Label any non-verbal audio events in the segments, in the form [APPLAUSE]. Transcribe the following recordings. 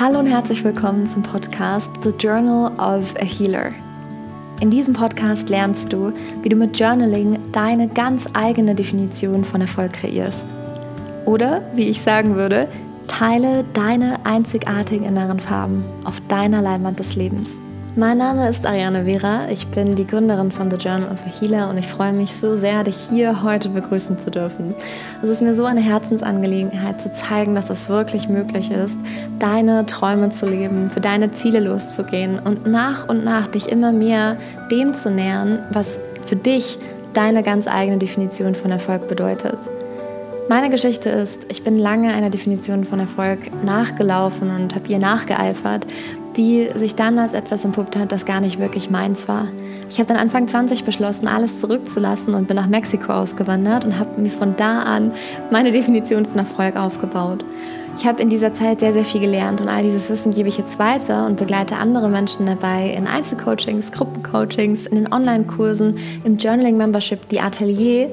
Hallo und herzlich willkommen zum Podcast The Journal of a Healer. In diesem Podcast lernst du, wie du mit Journaling deine ganz eigene Definition von Erfolg kreierst. Oder, wie ich sagen würde, teile deine einzigartigen inneren Farben auf deiner Leinwand des Lebens. Mein Name ist Ariane Vera, ich bin die Gründerin von The Journal of a Healer und ich freue mich so sehr, dich hier heute begrüßen zu dürfen. Es ist mir so eine Herzensangelegenheit zu zeigen, dass es wirklich möglich ist, deine Träume zu leben, für deine Ziele loszugehen und nach und nach dich immer mehr dem zu nähern, was für dich deine ganz eigene Definition von Erfolg bedeutet. Meine Geschichte ist, ich bin lange einer Definition von Erfolg nachgelaufen und habe ihr nachgeeifert die sich dann als etwas entpuppt hat, das gar nicht wirklich meins war. Ich habe dann Anfang 20 beschlossen, alles zurückzulassen und bin nach Mexiko ausgewandert und habe mir von da an meine Definition von Erfolg aufgebaut. Ich habe in dieser Zeit sehr, sehr viel gelernt und all dieses Wissen gebe ich jetzt weiter und begleite andere Menschen dabei in Einzelcoachings, Gruppencoachings, in den Online-Kursen, im Journaling-Membership, die Atelier,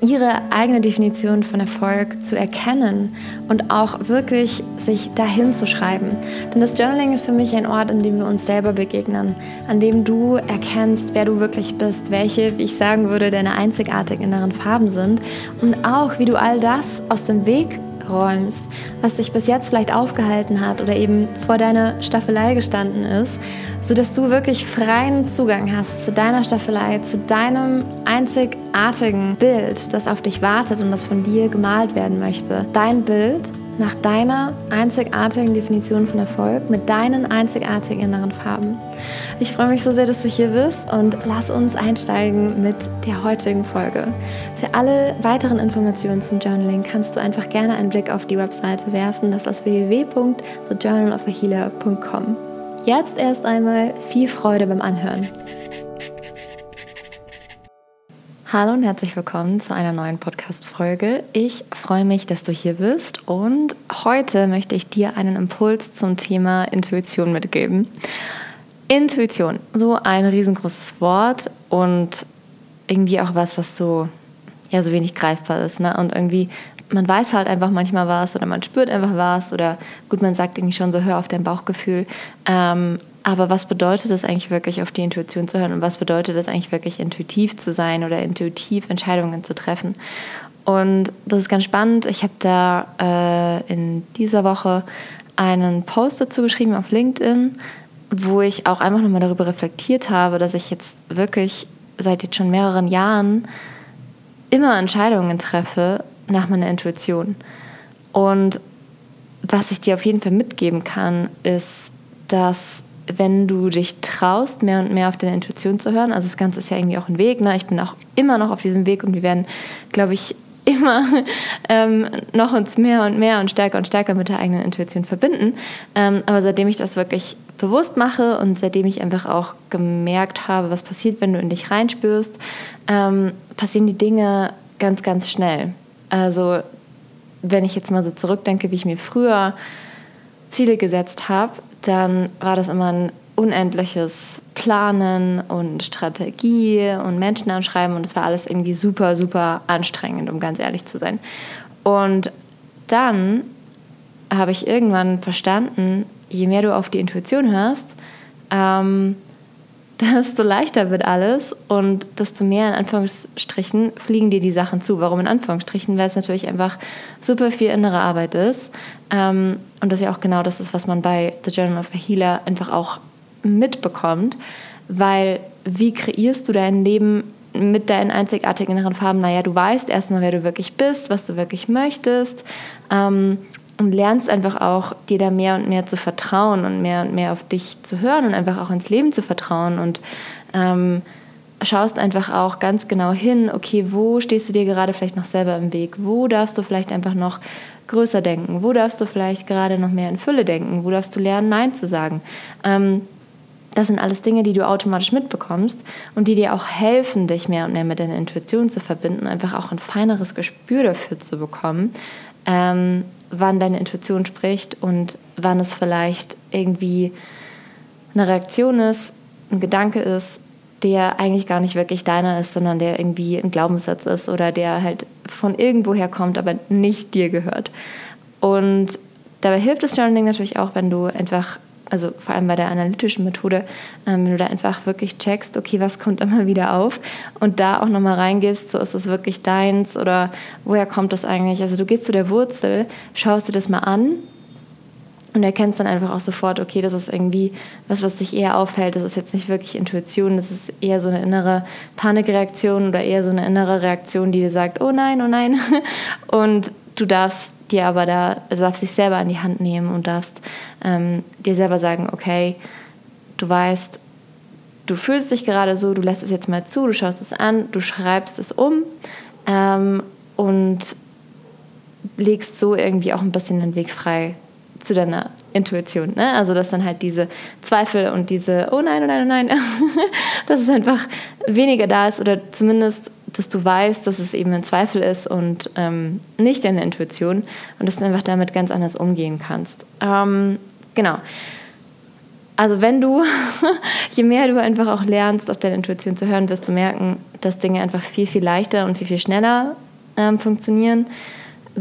ihre eigene Definition von Erfolg zu erkennen und auch wirklich sich dahin zu schreiben. Denn das Journaling ist für mich ein Ort, an dem wir uns selber begegnen, an dem du erkennst, wer du wirklich bist, welche, wie ich sagen würde, deine einzigartigen inneren Farben sind und auch, wie du all das aus dem Weg räumst, was dich bis jetzt vielleicht aufgehalten hat oder eben vor deiner Staffelei gestanden ist, sodass du wirklich freien Zugang hast zu deiner Staffelei, zu deinem einzigartigen Bild, das auf dich wartet und das von dir gemalt werden möchte. Dein Bild nach deiner einzigartigen Definition von Erfolg mit deinen einzigartigen inneren Farben. Ich freue mich so sehr, dass du hier bist und lass uns einsteigen mit der heutigen Folge. Für alle weiteren Informationen zum Journaling kannst du einfach gerne einen Blick auf die Webseite werfen. Das ist www.thejournalofahealer.com. Jetzt erst einmal viel Freude beim Anhören. Hallo und herzlich willkommen zu einer neuen Podcast-Folge. Ich freue mich, dass du hier bist und heute möchte ich dir einen Impuls zum Thema Intuition mitgeben. Intuition, so ein riesengroßes Wort und irgendwie auch was, was so, ja, so wenig greifbar ist. Ne? Und irgendwie, man weiß halt einfach manchmal was oder man spürt einfach was oder gut, man sagt irgendwie schon so, hör auf dein Bauchgefühl. Ähm, aber was bedeutet es eigentlich wirklich, auf die Intuition zu hören und was bedeutet es eigentlich wirklich, intuitiv zu sein oder intuitiv Entscheidungen zu treffen? Und das ist ganz spannend. Ich habe da äh, in dieser Woche einen Post dazu geschrieben auf LinkedIn, wo ich auch einfach nochmal darüber reflektiert habe, dass ich jetzt wirklich seit jetzt schon mehreren Jahren immer Entscheidungen treffe nach meiner Intuition. Und was ich dir auf jeden Fall mitgeben kann, ist, dass wenn du dich traust, mehr und mehr auf deine Intuition zu hören. Also das Ganze ist ja irgendwie auch ein Weg. Ne? Ich bin auch immer noch auf diesem Weg und wir werden, glaube ich, immer [LAUGHS] ähm, noch uns mehr und mehr und stärker und stärker mit der eigenen Intuition verbinden. Ähm, aber seitdem ich das wirklich bewusst mache und seitdem ich einfach auch gemerkt habe, was passiert, wenn du in dich reinspürst, ähm, passieren die Dinge ganz, ganz schnell. Also wenn ich jetzt mal so zurückdenke, wie ich mir früher Ziele gesetzt habe, dann war das immer ein unendliches Planen und Strategie und Menschen anschreiben und es war alles irgendwie super, super anstrengend, um ganz ehrlich zu sein. Und dann habe ich irgendwann verstanden, je mehr du auf die Intuition hörst, ähm, desto leichter wird alles und desto mehr in Anführungsstrichen fliegen dir die Sachen zu. Warum in Anführungsstrichen? Weil es natürlich einfach super viel innere Arbeit ist. Ähm, und das ja auch genau das ist, was man bei The Journal of a Healer einfach auch mitbekommt. Weil wie kreierst du dein Leben mit deinen einzigartigen inneren Farben? Naja, du weißt erstmal, wer du wirklich bist, was du wirklich möchtest. Und lernst einfach auch, dir da mehr und mehr zu vertrauen und mehr und mehr auf dich zu hören und einfach auch ins Leben zu vertrauen und ähm, schaust einfach auch ganz genau hin, okay, wo stehst du dir gerade vielleicht noch selber im Weg? Wo darfst du vielleicht einfach noch größer denken? Wo darfst du vielleicht gerade noch mehr in Fülle denken? Wo darfst du lernen, Nein zu sagen? Ähm, das sind alles Dinge, die du automatisch mitbekommst und die dir auch helfen, dich mehr und mehr mit deiner Intuition zu verbinden, einfach auch ein feineres Gespür dafür zu bekommen, ähm, wann deine Intuition spricht und wann es vielleicht irgendwie eine Reaktion ist, ein Gedanke ist, der eigentlich gar nicht wirklich deiner ist, sondern der irgendwie ein Glaubenssatz ist oder der halt von irgendwoher kommt, aber nicht dir gehört. Und dabei hilft das Journaling natürlich auch, wenn du einfach also vor allem bei der analytischen Methode, ähm, wenn du da einfach wirklich checkst, okay, was kommt immer wieder auf und da auch nochmal reingehst, so ist es wirklich deins oder woher kommt das eigentlich? Also du gehst zu der Wurzel, schaust dir das mal an und erkennst dann einfach auch sofort, okay, das ist irgendwie was, was dich eher auffällt. Das ist jetzt nicht wirklich Intuition, das ist eher so eine innere Panikreaktion oder eher so eine innere Reaktion, die dir sagt, oh nein, oh nein. [LAUGHS] Und du darfst dir aber da, also darfst dich selber an die Hand nehmen und darfst ähm, dir selber sagen, okay, du weißt, du fühlst dich gerade so, du lässt es jetzt mal zu, du schaust es an, du schreibst es um ähm, und legst so irgendwie auch ein bisschen den Weg frei zu deiner Intuition. Ne? Also, dass dann halt diese Zweifel und diese, oh nein, oh nein, oh nein, [LAUGHS] dass es einfach weniger da ist oder zumindest, dass du weißt, dass es eben ein Zweifel ist und ähm, nicht deine Intuition und dass du einfach damit ganz anders umgehen kannst. Ähm, genau. Also wenn du, [LAUGHS] je mehr du einfach auch lernst, auf deine Intuition zu hören, wirst du merken, dass Dinge einfach viel, viel leichter und viel, viel schneller ähm, funktionieren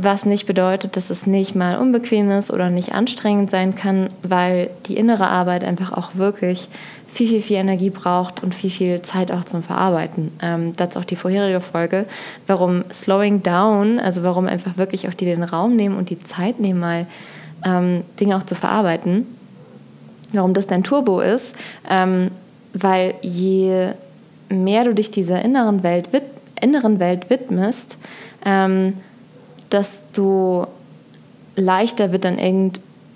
was nicht bedeutet, dass es nicht mal unbequem ist oder nicht anstrengend sein kann, weil die innere Arbeit einfach auch wirklich viel, viel, viel Energie braucht und viel, viel Zeit auch zum Verarbeiten. Ähm, dazu auch die vorherige Folge, warum Slowing Down, also warum einfach wirklich auch die den Raum nehmen und die Zeit nehmen, mal ähm, Dinge auch zu verarbeiten, warum das dein Turbo ist, ähm, weil je mehr du dich dieser inneren Welt, inneren Welt widmest, ähm, desto leichter wird dann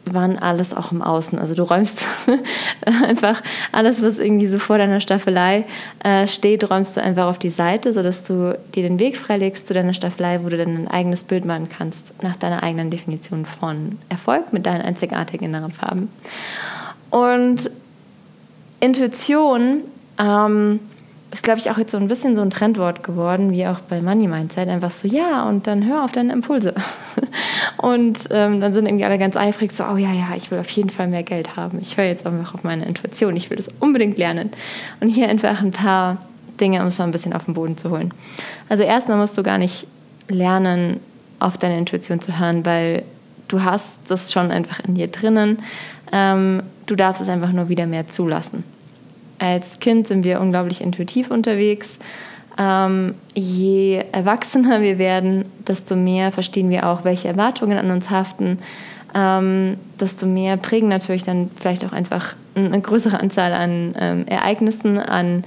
irgendwann alles auch im Außen. Also du räumst [LAUGHS] einfach alles, was irgendwie so vor deiner Staffelei äh, steht, räumst du einfach auf die Seite, sodass du dir den Weg freilegst zu deiner Staffelei, wo du dann ein eigenes Bild machen kannst, nach deiner eigenen Definition von Erfolg mit deinen einzigartigen inneren Farben. Und Intuition ähm, ist, glaube ich, auch jetzt so ein bisschen so ein Trendwort geworden, wie auch bei Money Mindset. Einfach so, ja, und dann hör auf deine Impulse. [LAUGHS] und ähm, dann sind irgendwie alle ganz eifrig so, oh ja, ja, ich will auf jeden Fall mehr Geld haben. Ich höre jetzt einfach auf meine Intuition. Ich will das unbedingt lernen. Und hier einfach ein paar Dinge, um es mal ein bisschen auf den Boden zu holen. Also erstmal musst du gar nicht lernen, auf deine Intuition zu hören, weil du hast das schon einfach in dir drinnen. Ähm, du darfst es einfach nur wieder mehr zulassen als Kind sind wir unglaublich intuitiv unterwegs. Ähm, je erwachsener wir werden, desto mehr verstehen wir auch, welche Erwartungen an uns haften. Ähm, desto mehr prägen natürlich dann vielleicht auch einfach eine größere Anzahl an ähm, Ereignissen, an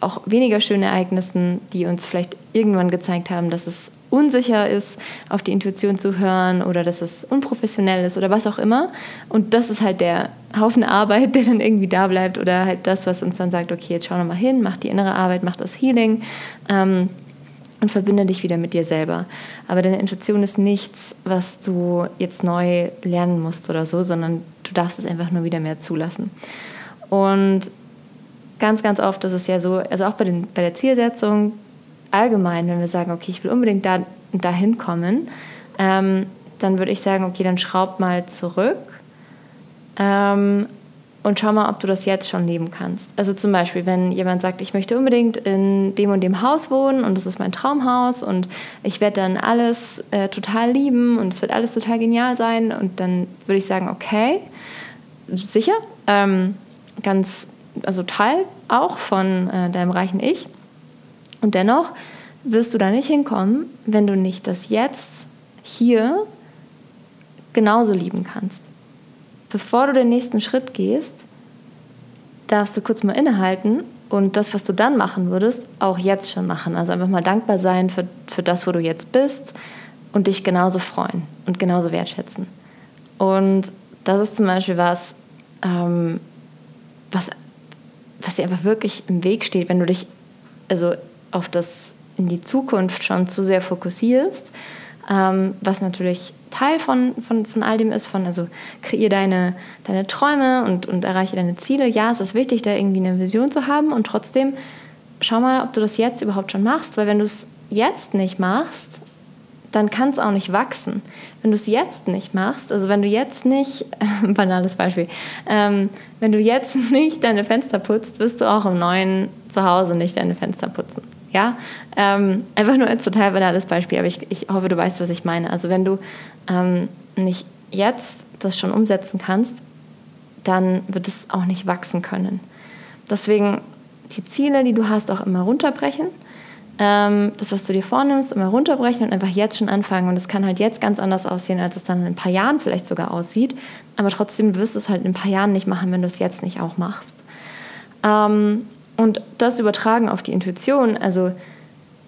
auch weniger schönen Ereignissen, die uns vielleicht irgendwann gezeigt haben, dass es unsicher ist, auf die Intuition zu hören oder dass es unprofessionell ist oder was auch immer. Und das ist halt der Haufen [LAUGHS] Arbeit, der dann irgendwie da bleibt oder halt das, was uns dann sagt, okay, jetzt schau noch mal hin, mach die innere Arbeit, mach das Healing ähm, und verbinde dich wieder mit dir selber. Aber deine Intuition ist nichts, was du jetzt neu lernen musst oder so, sondern du darfst es einfach nur wieder mehr zulassen. Und ganz, ganz oft ist es ja so, also auch bei, den, bei der Zielsetzung, allgemein, wenn wir sagen, okay, ich will unbedingt da, dahin kommen, ähm, dann würde ich sagen, okay, dann schraub mal zurück ähm, und schau mal, ob du das jetzt schon leben kannst. Also zum Beispiel, wenn jemand sagt, ich möchte unbedingt in dem und dem Haus wohnen und das ist mein Traumhaus und ich werde dann alles äh, total lieben und es wird alles total genial sein und dann würde ich sagen, okay, sicher, ähm, ganz, also Teil auch von äh, deinem reichen Ich. Und dennoch wirst du da nicht hinkommen, wenn du nicht das Jetzt hier genauso lieben kannst. Bevor du den nächsten Schritt gehst, darfst du kurz mal innehalten und das, was du dann machen würdest, auch jetzt schon machen. Also einfach mal dankbar sein für, für das, wo du jetzt bist und dich genauso freuen und genauso wertschätzen. Und das ist zum Beispiel was, ähm, was, was dir einfach wirklich im Weg steht, wenn du dich also auf das in die Zukunft schon zu sehr fokussierst, ähm, was natürlich Teil von, von, von all dem ist, von also kreier deine, deine Träume und, und erreiche deine Ziele. Ja, es ist wichtig, da irgendwie eine Vision zu haben und trotzdem schau mal, ob du das jetzt überhaupt schon machst, weil wenn du es jetzt nicht machst, dann kann es auch nicht wachsen. Wenn du es jetzt nicht machst, also wenn du jetzt nicht, [LAUGHS] banales Beispiel, ähm, wenn du jetzt [LAUGHS] nicht deine Fenster putzt, wirst du auch im neuen Zuhause nicht deine Fenster putzen. Ja, ähm, einfach nur ein total banales Beispiel, aber ich, ich hoffe, du weißt, was ich meine. Also wenn du ähm, nicht jetzt das schon umsetzen kannst, dann wird es auch nicht wachsen können. Deswegen die Ziele, die du hast, auch immer runterbrechen. Ähm, das, was du dir vornimmst, immer runterbrechen und einfach jetzt schon anfangen. Und es kann halt jetzt ganz anders aussehen, als es dann in ein paar Jahren vielleicht sogar aussieht. Aber trotzdem wirst du es halt in ein paar Jahren nicht machen, wenn du es jetzt nicht auch machst. Ähm, und das übertragen auf die Intuition, also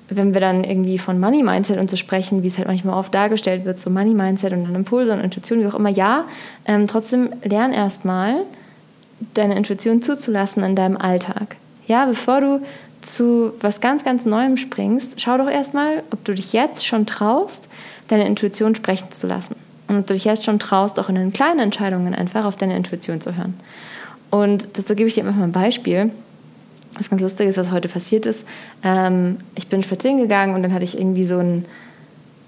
wenn wir dann irgendwie von Money Mindset und so sprechen, wie es halt manchmal oft dargestellt wird, so Money Mindset und dann Impulse und Intuition, wie auch immer, ja, ähm, trotzdem lern erstmal deine Intuition zuzulassen in deinem Alltag. Ja, bevor du zu was ganz, ganz Neuem springst, schau doch erstmal, ob du dich jetzt schon traust, deine Intuition sprechen zu lassen. Und ob du dich jetzt schon traust, auch in den kleinen Entscheidungen einfach auf deine Intuition zu hören. Und dazu gebe ich dir einfach mal ein Beispiel was ganz lustig ist, was heute passiert ist. Ähm, ich bin spazieren gegangen und dann hatte ich irgendwie so ein,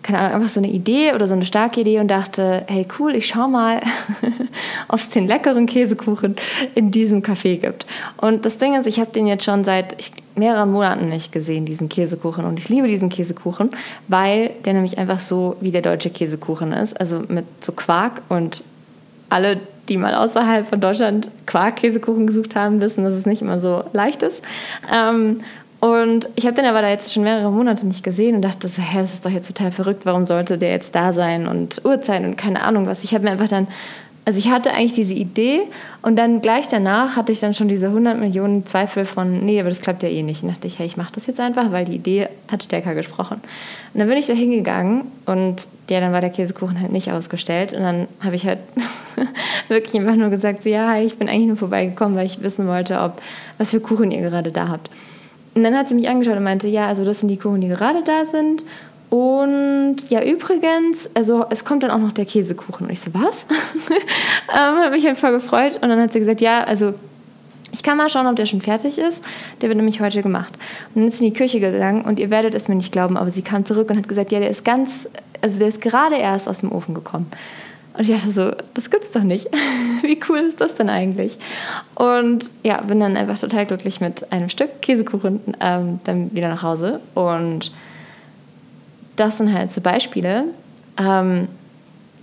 keine Ahnung, einfach so eine Idee oder so eine starke Idee und dachte, hey cool, ich schau mal, [LAUGHS] ob es den leckeren Käsekuchen in diesem Café gibt. Und das Ding ist, ich habe den jetzt schon seit mehreren Monaten nicht gesehen, diesen Käsekuchen. Und ich liebe diesen Käsekuchen, weil der nämlich einfach so wie der deutsche Käsekuchen ist. Also mit so Quark und alle, die mal außerhalb von Deutschland Quark-Käsekuchen gesucht haben, wissen, dass es nicht immer so leicht ist. Ähm, und ich habe den aber da jetzt schon mehrere Monate nicht gesehen und dachte so, hä, das ist doch jetzt total verrückt, warum sollte der jetzt da sein und Uhrzeit und keine Ahnung was. Ich habe mir einfach dann also ich hatte eigentlich diese Idee und dann gleich danach hatte ich dann schon diese 100 Millionen Zweifel von, nee, aber das klappt ja eh nicht. Und dachte ich, hey, ich mache das jetzt einfach, weil die Idee hat stärker gesprochen. Und dann bin ich da hingegangen und ja, dann war der Käsekuchen halt nicht ausgestellt und dann habe ich halt [LAUGHS] wirklich einfach nur gesagt, so, ja, ich bin eigentlich nur vorbeigekommen, weil ich wissen wollte, ob was für Kuchen ihr gerade da habt. Und dann hat sie mich angeschaut und meinte, ja, also das sind die Kuchen, die gerade da sind und ja, übrigens, also es kommt dann auch noch der Käsekuchen. Und ich so, was? [LAUGHS] ähm, habe mich voll gefreut. Und dann hat sie gesagt, ja, also ich kann mal schauen, ob der schon fertig ist. Der wird nämlich heute gemacht. Und dann ist sie in die Küche gegangen und ihr werdet es mir nicht glauben, aber sie kam zurück und hat gesagt, ja, der ist ganz, also der ist gerade erst aus dem Ofen gekommen. Und ich dachte so, das gibt's doch nicht. [LAUGHS] Wie cool ist das denn eigentlich? Und ja, bin dann einfach total glücklich mit einem Stück Käsekuchen ähm, dann wieder nach Hause und das sind halt so Beispiele. Ähm,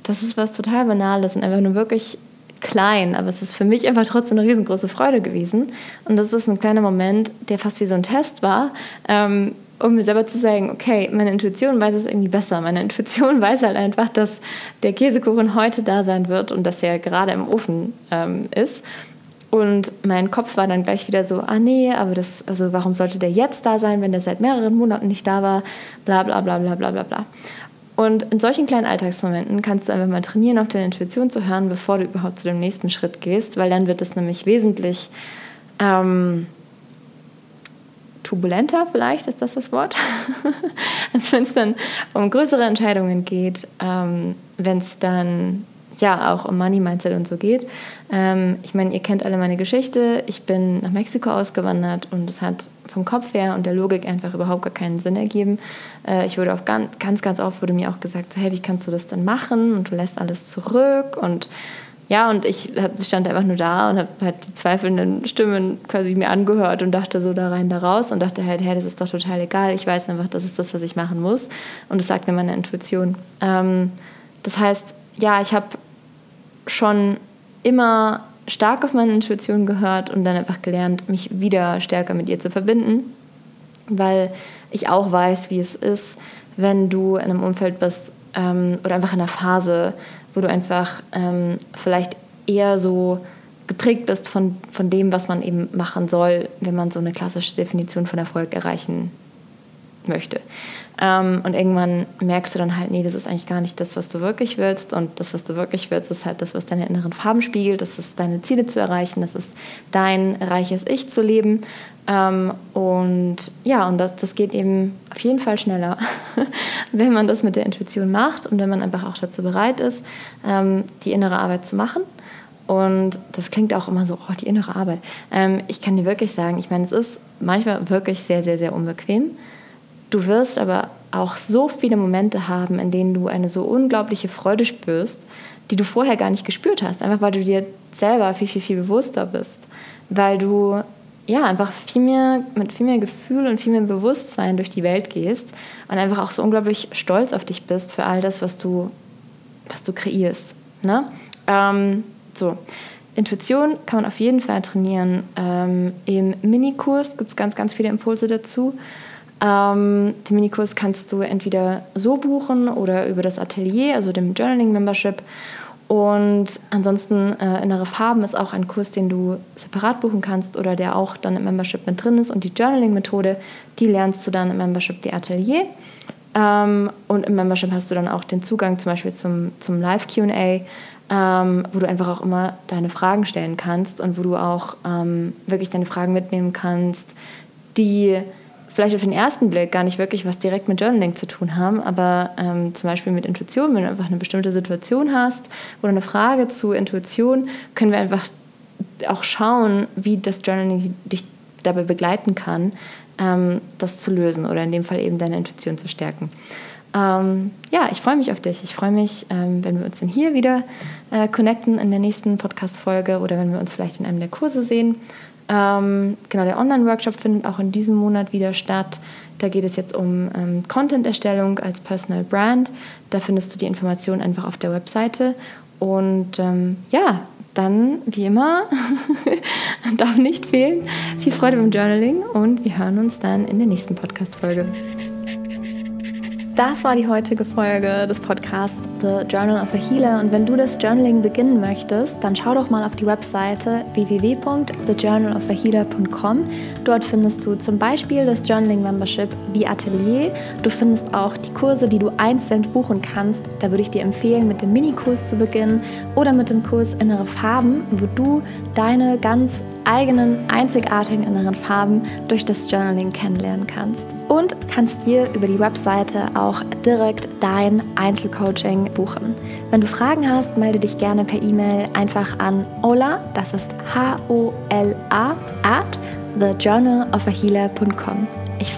das ist was total Banales und einfach nur wirklich klein, aber es ist für mich einfach trotzdem eine riesengroße Freude gewesen. Und das ist ein kleiner Moment, der fast wie so ein Test war, ähm, um mir selber zu sagen, okay, meine Intuition weiß es irgendwie besser. Meine Intuition [LAUGHS] weiß halt einfach, dass der Käsekuchen heute da sein wird und dass er gerade im Ofen ähm, ist. Und mein Kopf war dann gleich wieder so, ah nee, aber das, also warum sollte der jetzt da sein, wenn der seit mehreren Monaten nicht da war, bla bla bla bla bla bla bla. Und in solchen kleinen Alltagsmomenten kannst du einfach mal trainieren, auf deine Intuition zu hören, bevor du überhaupt zu dem nächsten Schritt gehst, weil dann wird es nämlich wesentlich ähm, turbulenter, vielleicht ist das das Wort, [LAUGHS] als wenn es dann um größere Entscheidungen geht, ähm, wenn es dann ja auch um Money Mindset und so geht. Ähm, ich meine, ihr kennt alle meine Geschichte. Ich bin nach Mexiko ausgewandert und es hat vom Kopf her und der Logik einfach überhaupt gar keinen Sinn ergeben. Äh, ich wurde auch ganz, ganz, ganz oft wurde mir auch gesagt, so, hey, wie kannst du das denn machen? Und du lässt alles zurück und ja, und ich stand einfach nur da und habe halt die zweifelnden Stimmen quasi mir angehört und dachte so da rein, da raus und dachte halt, hey, das ist doch total egal. Ich weiß einfach, das ist das, was ich machen muss. Und das sagt mir meine Intuition. Ähm, das heißt, ja, ich habe schon immer stark auf meine Intuition gehört und dann einfach gelernt, mich wieder stärker mit ihr zu verbinden, weil ich auch weiß, wie es ist, wenn du in einem Umfeld bist ähm, oder einfach in einer Phase, wo du einfach ähm, vielleicht eher so geprägt bist von, von dem, was man eben machen soll, wenn man so eine klassische Definition von Erfolg erreichen möchte. Ähm, und irgendwann merkst du dann halt, nee, das ist eigentlich gar nicht das, was du wirklich willst. Und das, was du wirklich willst, ist halt das, was deine inneren Farben spiegelt. Das ist deine Ziele zu erreichen. Das ist dein reiches Ich zu leben. Ähm, und ja, und das, das geht eben auf jeden Fall schneller, [LAUGHS] wenn man das mit der Intuition macht und wenn man einfach auch dazu bereit ist, ähm, die innere Arbeit zu machen. Und das klingt auch immer so, oh, die innere Arbeit. Ähm, ich kann dir wirklich sagen, ich meine, es ist manchmal wirklich sehr, sehr, sehr unbequem. Du wirst aber auch so viele Momente haben, in denen du eine so unglaubliche Freude spürst, die du vorher gar nicht gespürt hast, einfach weil du dir selber viel, viel, viel bewusster bist, weil du ja einfach viel mehr mit viel mehr Gefühl und viel mehr Bewusstsein durch die Welt gehst und einfach auch so unglaublich stolz auf dich bist für all das, was du, was du kreierst. Ne? Ähm, so, Intuition kann man auf jeden Fall trainieren. Ähm, Im Minikurs gibt es ganz, ganz viele Impulse dazu. Ähm, den Minikurs kannst du entweder so buchen oder über das Atelier, also dem Journaling Membership. Und ansonsten äh, Innere Farben ist auch ein Kurs, den du separat buchen kannst oder der auch dann im Membership mit drin ist. Und die Journaling-Methode, die lernst du dann im Membership die Atelier. Ähm, und im Membership hast du dann auch den Zugang zum Beispiel zum, zum Live-QA, ähm, wo du einfach auch immer deine Fragen stellen kannst und wo du auch ähm, wirklich deine Fragen mitnehmen kannst, die vielleicht auf den ersten Blick gar nicht wirklich was direkt mit Journaling zu tun haben, aber ähm, zum Beispiel mit Intuition, wenn du einfach eine bestimmte Situation hast oder eine Frage zu Intuition, können wir einfach auch schauen, wie das Journaling dich dabei begleiten kann, ähm, das zu lösen oder in dem Fall eben deine Intuition zu stärken. Ähm, ja, ich freue mich auf dich. Ich freue mich, ähm, wenn wir uns dann hier wieder äh, connecten in der nächsten Podcast-Folge oder wenn wir uns vielleicht in einem der Kurse sehen. Ähm, genau, der Online-Workshop findet auch in diesem Monat wieder statt. Da geht es jetzt um ähm, Content-Erstellung als Personal Brand. Da findest du die Informationen einfach auf der Webseite. Und ähm, ja, dann, wie immer, [LAUGHS] darf nicht fehlen. Viel Freude beim Journaling und wir hören uns dann in der nächsten Podcast-Folge. Das war die heutige Folge des Podcasts The Journal of a Healer. Und wenn du das Journaling beginnen möchtest, dann schau doch mal auf die Webseite www.thejournalofahealer.com. Dort findest du zum Beispiel das Journaling Membership, die Atelier. Du findest auch die Kurse, die du einzeln buchen kannst. Da würde ich dir empfehlen, mit dem Minikurs zu beginnen oder mit dem Kurs Innere Farben, wo du deine ganz eigenen, einzigartigen inneren Farben durch das Journaling kennenlernen kannst. Und kannst dir über die Webseite auch direkt dein Einzelcoaching buchen. Wenn du Fragen hast, melde dich gerne per E-Mail einfach an Ola, das ist H-O-L-A, at thejournalofahealer.com.